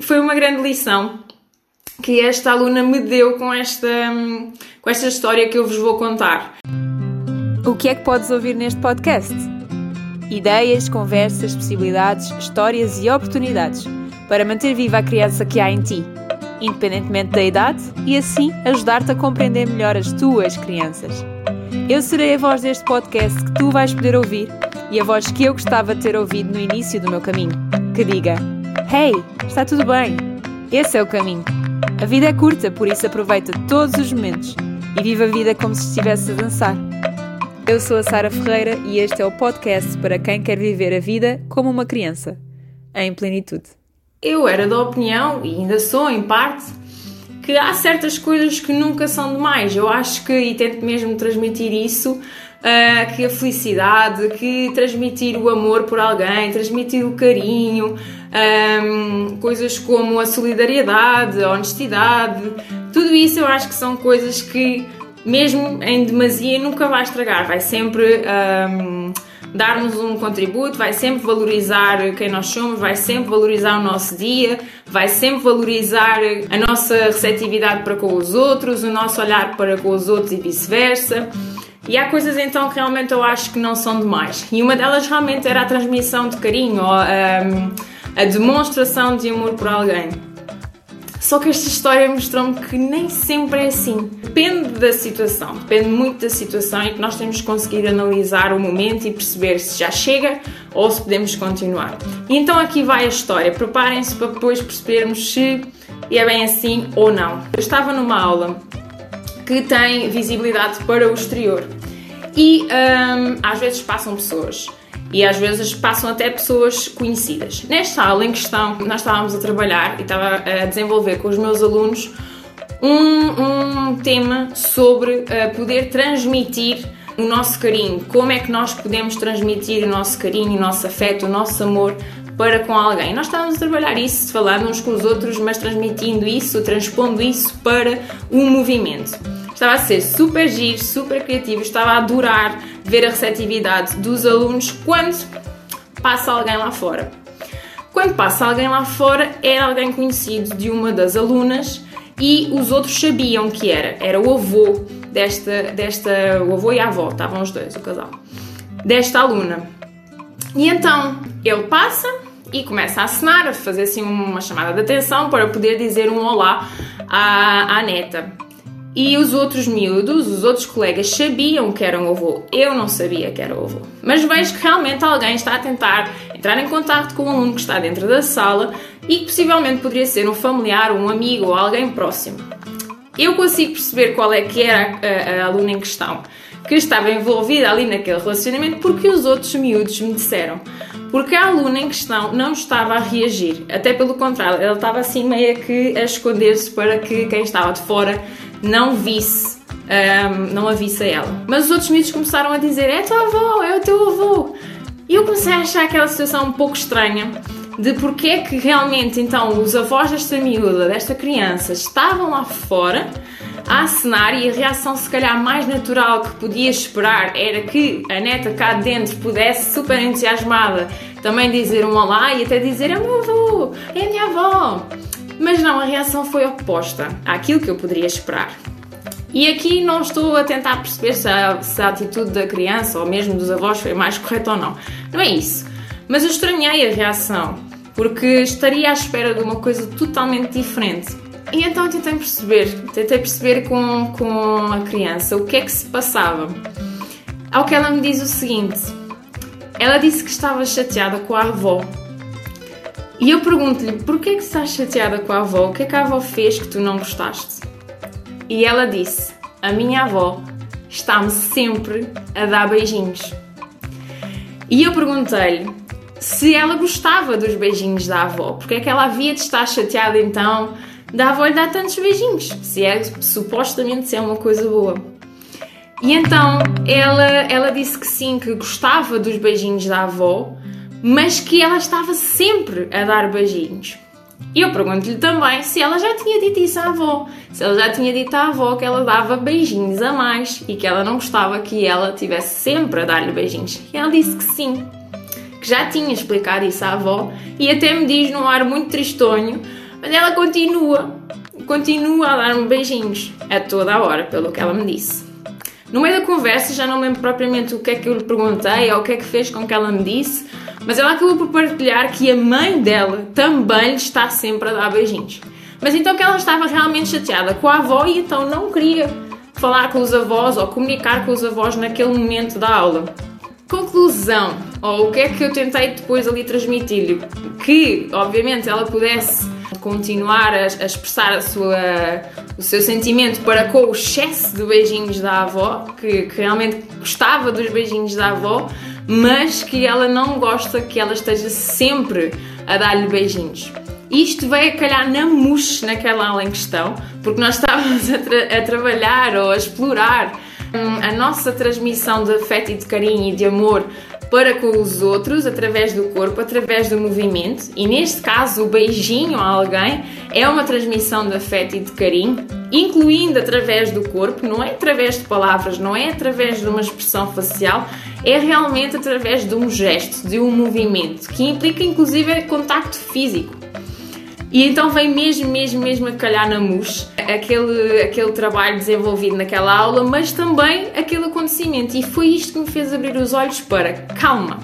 foi uma grande lição que esta aluna me deu com esta, com esta história que eu vos vou contar. O que é que podes ouvir neste podcast? Ideias, conversas, possibilidades, histórias e oportunidades para manter viva a criança que há em ti, independentemente da idade, e assim ajudar-te a compreender melhor as tuas crianças. Eu serei a voz deste podcast que tu vais poder ouvir e a voz que eu gostava de ter ouvido no início do meu caminho, que diga: Hey, está tudo bem? Esse é o caminho. A vida é curta, por isso aproveita todos os momentos e viva a vida como se estivesse a dançar. Eu sou a Sara Ferreira e este é o podcast para quem quer viver a vida como uma criança, em plenitude. Eu era da opinião, e ainda sou em parte, que há certas coisas que nunca são demais. Eu acho que, e tento mesmo transmitir isso, uh, que a felicidade, que transmitir o amor por alguém, transmitir o carinho, um, coisas como a solidariedade, a honestidade, tudo isso eu acho que são coisas que mesmo em demasia, nunca vai estragar, vai sempre um, dar-nos um contributo, vai sempre valorizar quem nós somos, vai sempre valorizar o nosso dia, vai sempre valorizar a nossa receptividade para com os outros, o nosso olhar para com os outros e vice-versa. E há coisas então que realmente eu acho que não são demais. E uma delas realmente era a transmissão de carinho, ou, um, a demonstração de amor por alguém. Só que esta história mostrou-me que nem sempre é assim. Depende da situação, depende muito da situação e que nós temos que conseguir analisar o momento e perceber se já chega ou se podemos continuar. E então aqui vai a história. Preparem-se para depois percebermos se é bem assim ou não. Eu estava numa aula que tem visibilidade para o exterior e hum, às vezes passam pessoas e às vezes passam até pessoas conhecidas. Nesta aula em questão, nós estávamos a trabalhar e estava a desenvolver com os meus alunos um, um tema sobre uh, poder transmitir o nosso carinho, como é que nós podemos transmitir o nosso carinho, o nosso afeto, o nosso amor para com alguém. Nós estávamos a trabalhar isso, falando uns com os outros, mas transmitindo isso, transpondo isso para o movimento. Estava a ser super giro, super criativo, estava a adorar ver a receptividade dos alunos quando passa alguém lá fora. Quando passa alguém lá fora, era alguém conhecido de uma das alunas e os outros sabiam que era. Era o avô desta, desta o avô e a avó, estavam os dois, o casal, desta aluna. E então ele passa e começa a acenar, a fazer assim uma chamada de atenção para poder dizer um olá à, à neta. E os outros miúdos, os outros colegas sabiam que era um avô. Eu não sabia que era o avô. Mas vejo que realmente alguém está a tentar entrar em contato com o aluno que está dentro da sala e que possivelmente poderia ser um familiar, um amigo ou alguém próximo. Eu consigo perceber qual é que era a, a, a aluna em questão que estava envolvida ali naquele relacionamento porque os outros miúdos me disseram. Porque a aluna em questão não estava a reagir, até pelo contrário, ela estava assim meio que a esconder-se para que quem estava de fora não visse, um, não a visse a ela. Mas os outros miúdos começaram a dizer: é tua avó, é o teu avô. E eu comecei a achar aquela situação um pouco estranha de porque é que realmente então os avós desta miúda, desta criança, estavam lá fora a acenar e a reação se calhar mais natural que podia esperar era que a neta cá dentro pudesse super entusiasmada também dizer um olá e até dizer é meu avô, é minha avó. Mas não, a reação foi oposta àquilo que eu poderia esperar. E aqui não estou a tentar perceber se a, se a, atitude da criança ou mesmo dos avós foi mais correta ou não. Não é isso. Mas eu estranhei a reação, porque estaria à espera de uma coisa totalmente diferente. E então tentei perceber, tentei perceber com, com a criança o que é que se passava. Ao que ela me diz o seguinte: ela disse que estava chateada com a avó e eu pergunto-lhe, porquê que estás chateada com a avó? O que é que a avó fez que tu não gostaste? E ela disse, a minha avó está-me sempre a dar beijinhos. E eu perguntei-lhe se ela gostava dos beijinhos da avó, porque é que ela havia de estar chateada então da avó lhe dar tantos beijinhos, se é supostamente se é uma coisa boa. E então ela, ela disse que sim, que gostava dos beijinhos da avó, mas que ela estava sempre a dar beijinhos. E eu pergunto-lhe também se ela já tinha dito isso à avó, se ela já tinha dito à avó que ela dava beijinhos a mais e que ela não gostava que ela tivesse sempre a dar-lhe beijinhos. E ela disse que sim, que já tinha explicado isso à avó e até me diz num ar muito tristonho: Mas ela continua, continua a dar-me beijinhos a toda a hora, pelo que ela me disse. No meio da conversa, já não lembro propriamente o que é que eu lhe perguntei ou o que é que fez com que ela me disse, mas ela acabou por partilhar que a mãe dela também lhe está sempre a dar beijinhos. Mas então que ela estava realmente chateada com a avó e então não queria falar com os avós ou comunicar com os avós naquele momento da aula. Conclusão, ou o que é que eu tentei depois ali transmitir-lhe? Que, obviamente, ela pudesse continuar a, a expressar a sua, o seu sentimento para com o excesso de beijinhos da avó, que, que realmente gostava dos beijinhos da avó, mas que ela não gosta que ela esteja sempre a dar-lhe beijinhos. Isto veio a calhar na mousse naquela aula em questão, porque nós estávamos a, tra a trabalhar ou a explorar hum, a nossa transmissão de afeto e de carinho e de amor para com os outros através do corpo, através do movimento, e neste caso o beijinho a alguém é uma transmissão de afeto e de carinho, incluindo através do corpo, não é através de palavras, não é através de uma expressão facial, é realmente através de um gesto, de um movimento, que implica inclusive contacto físico. E então vem mesmo, mesmo, mesmo a calhar na mousse aquele, aquele trabalho desenvolvido naquela aula, mas também aquele acontecimento. E foi isto que me fez abrir os olhos para calma.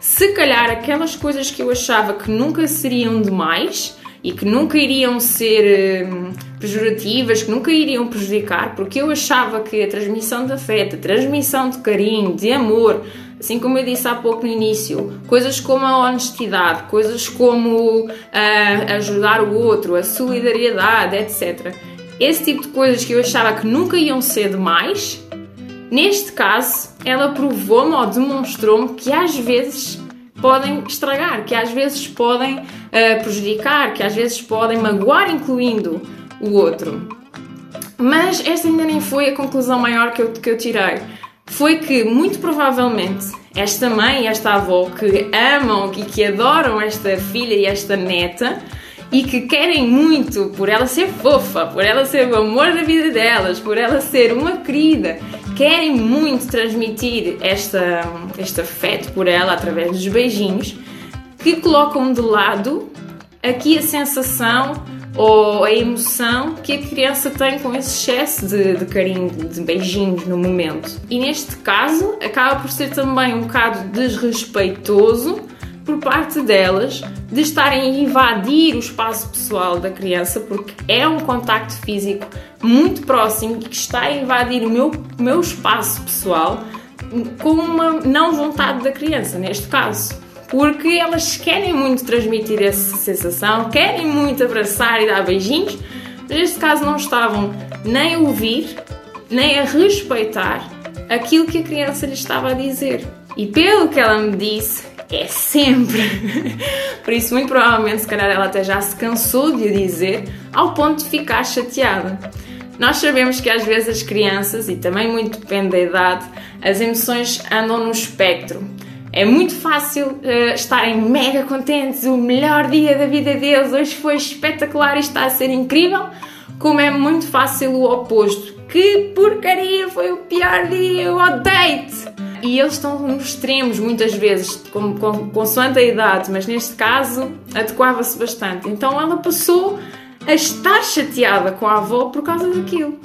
Se calhar aquelas coisas que eu achava que nunca seriam demais e que nunca iriam ser hum, pejorativas, que nunca iriam prejudicar, porque eu achava que a transmissão de afeto, a transmissão de carinho, de amor, Assim como eu disse há pouco no início, coisas como a honestidade, coisas como uh, ajudar o outro, a solidariedade, etc. Esse tipo de coisas que eu achava que nunca iam ser demais, neste caso, ela provou-me ou demonstrou-me que às vezes podem estragar, que às vezes podem uh, prejudicar, que às vezes podem magoar, incluindo o outro. Mas esta ainda nem foi a conclusão maior que eu, que eu tirei foi que, muito provavelmente, esta mãe e esta avó que amam e que adoram esta filha e esta neta e que querem muito por ela ser fofa, por ela ser o amor da vida delas, por ela ser uma querida, querem muito transmitir esta, este afeto por ela através dos beijinhos, que colocam de lado aqui a sensação ou a emoção que a criança tem com esse excesso de, de, carinho, de beijinhos no momento. E neste caso, acaba por ser também um bocado desrespeitoso por parte delas de estarem a invadir o espaço pessoal da criança, porque é um contacto físico muito próximo que está a invadir o meu, meu espaço pessoal com uma não vontade da criança, neste caso porque elas querem muito transmitir essa sensação, querem muito abraçar e dar beijinhos, mas neste caso não estavam nem a ouvir, nem a respeitar aquilo que a criança lhe estava a dizer. E pelo que ela me disse, é sempre. Por isso, muito provavelmente, se calhar ela até já se cansou de o dizer, ao ponto de ficar chateada. Nós sabemos que às vezes as crianças, e também muito depende da idade, as emoções andam no espectro. É muito fácil uh, estarem mega contentes, o melhor dia da vida deles, hoje foi espetacular e está a ser incrível, como é muito fácil o oposto. Que porcaria, foi o pior dia, eu odeio-te! E eles estão nos extremos muitas vezes, com, com, consoante a idade, mas neste caso adequava-se bastante. Então ela passou a estar chateada com a avó por causa daquilo.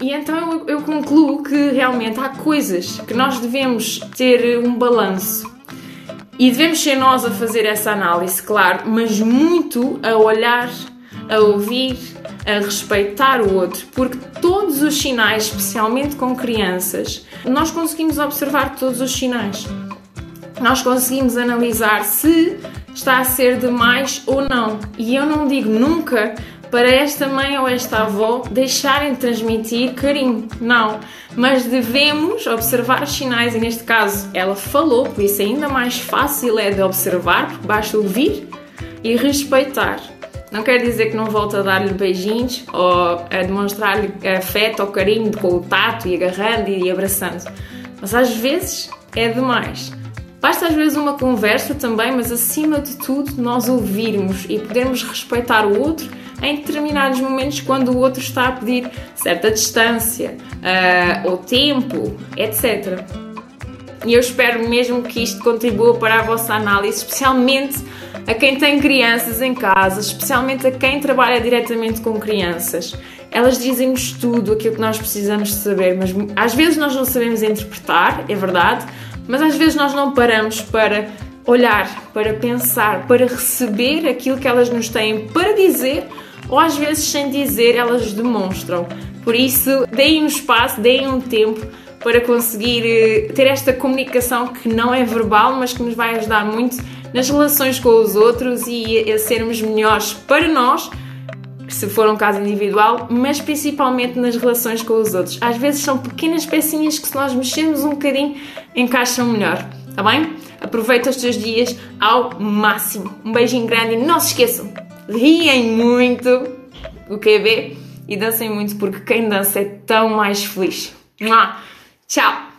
E então eu, eu concluo que realmente há coisas que nós devemos ter um balanço. E devemos ser nós a fazer essa análise, claro, mas muito a olhar, a ouvir, a respeitar o outro, porque todos os sinais, especialmente com crianças, nós conseguimos observar todos os sinais. Nós conseguimos analisar se está a ser demais ou não. E eu não digo nunca para esta mãe ou esta avó deixarem de transmitir carinho. Não. Mas devemos observar os sinais, e neste caso ela falou, por isso ainda mais fácil é de observar, porque basta ouvir e respeitar. Não quer dizer que não volte a dar-lhe beijinhos ou a demonstrar-lhe afeto ou carinho com o tato e agarrando e abraçando. Mas às vezes é demais. Basta às vezes uma conversa também, mas acima de tudo nós ouvirmos e podermos respeitar o outro em determinados momentos quando o outro está a pedir certa distância uh, ou tempo, etc. E eu espero mesmo que isto contribua para a vossa análise, especialmente a quem tem crianças em casa, especialmente a quem trabalha diretamente com crianças. Elas dizem-nos tudo aquilo que nós precisamos de saber, mas às vezes nós não sabemos interpretar, é verdade, mas às vezes nós não paramos para olhar, para pensar, para receber aquilo que elas nos têm para dizer ou às vezes sem dizer elas demonstram. Por isso, deem um espaço, deem um tempo para conseguir eh, ter esta comunicação que não é verbal, mas que nos vai ajudar muito nas relações com os outros e a sermos melhores para nós, se for um caso individual, mas principalmente nas relações com os outros. Às vezes são pequenas pecinhas que, se nós mexermos um bocadinho, encaixam melhor, tá bem? Aproveita os teus dias ao máximo. Um beijinho grande e não se esqueçam, riem muito o QB e dancem muito porque quem dança é tão mais feliz. Tchau!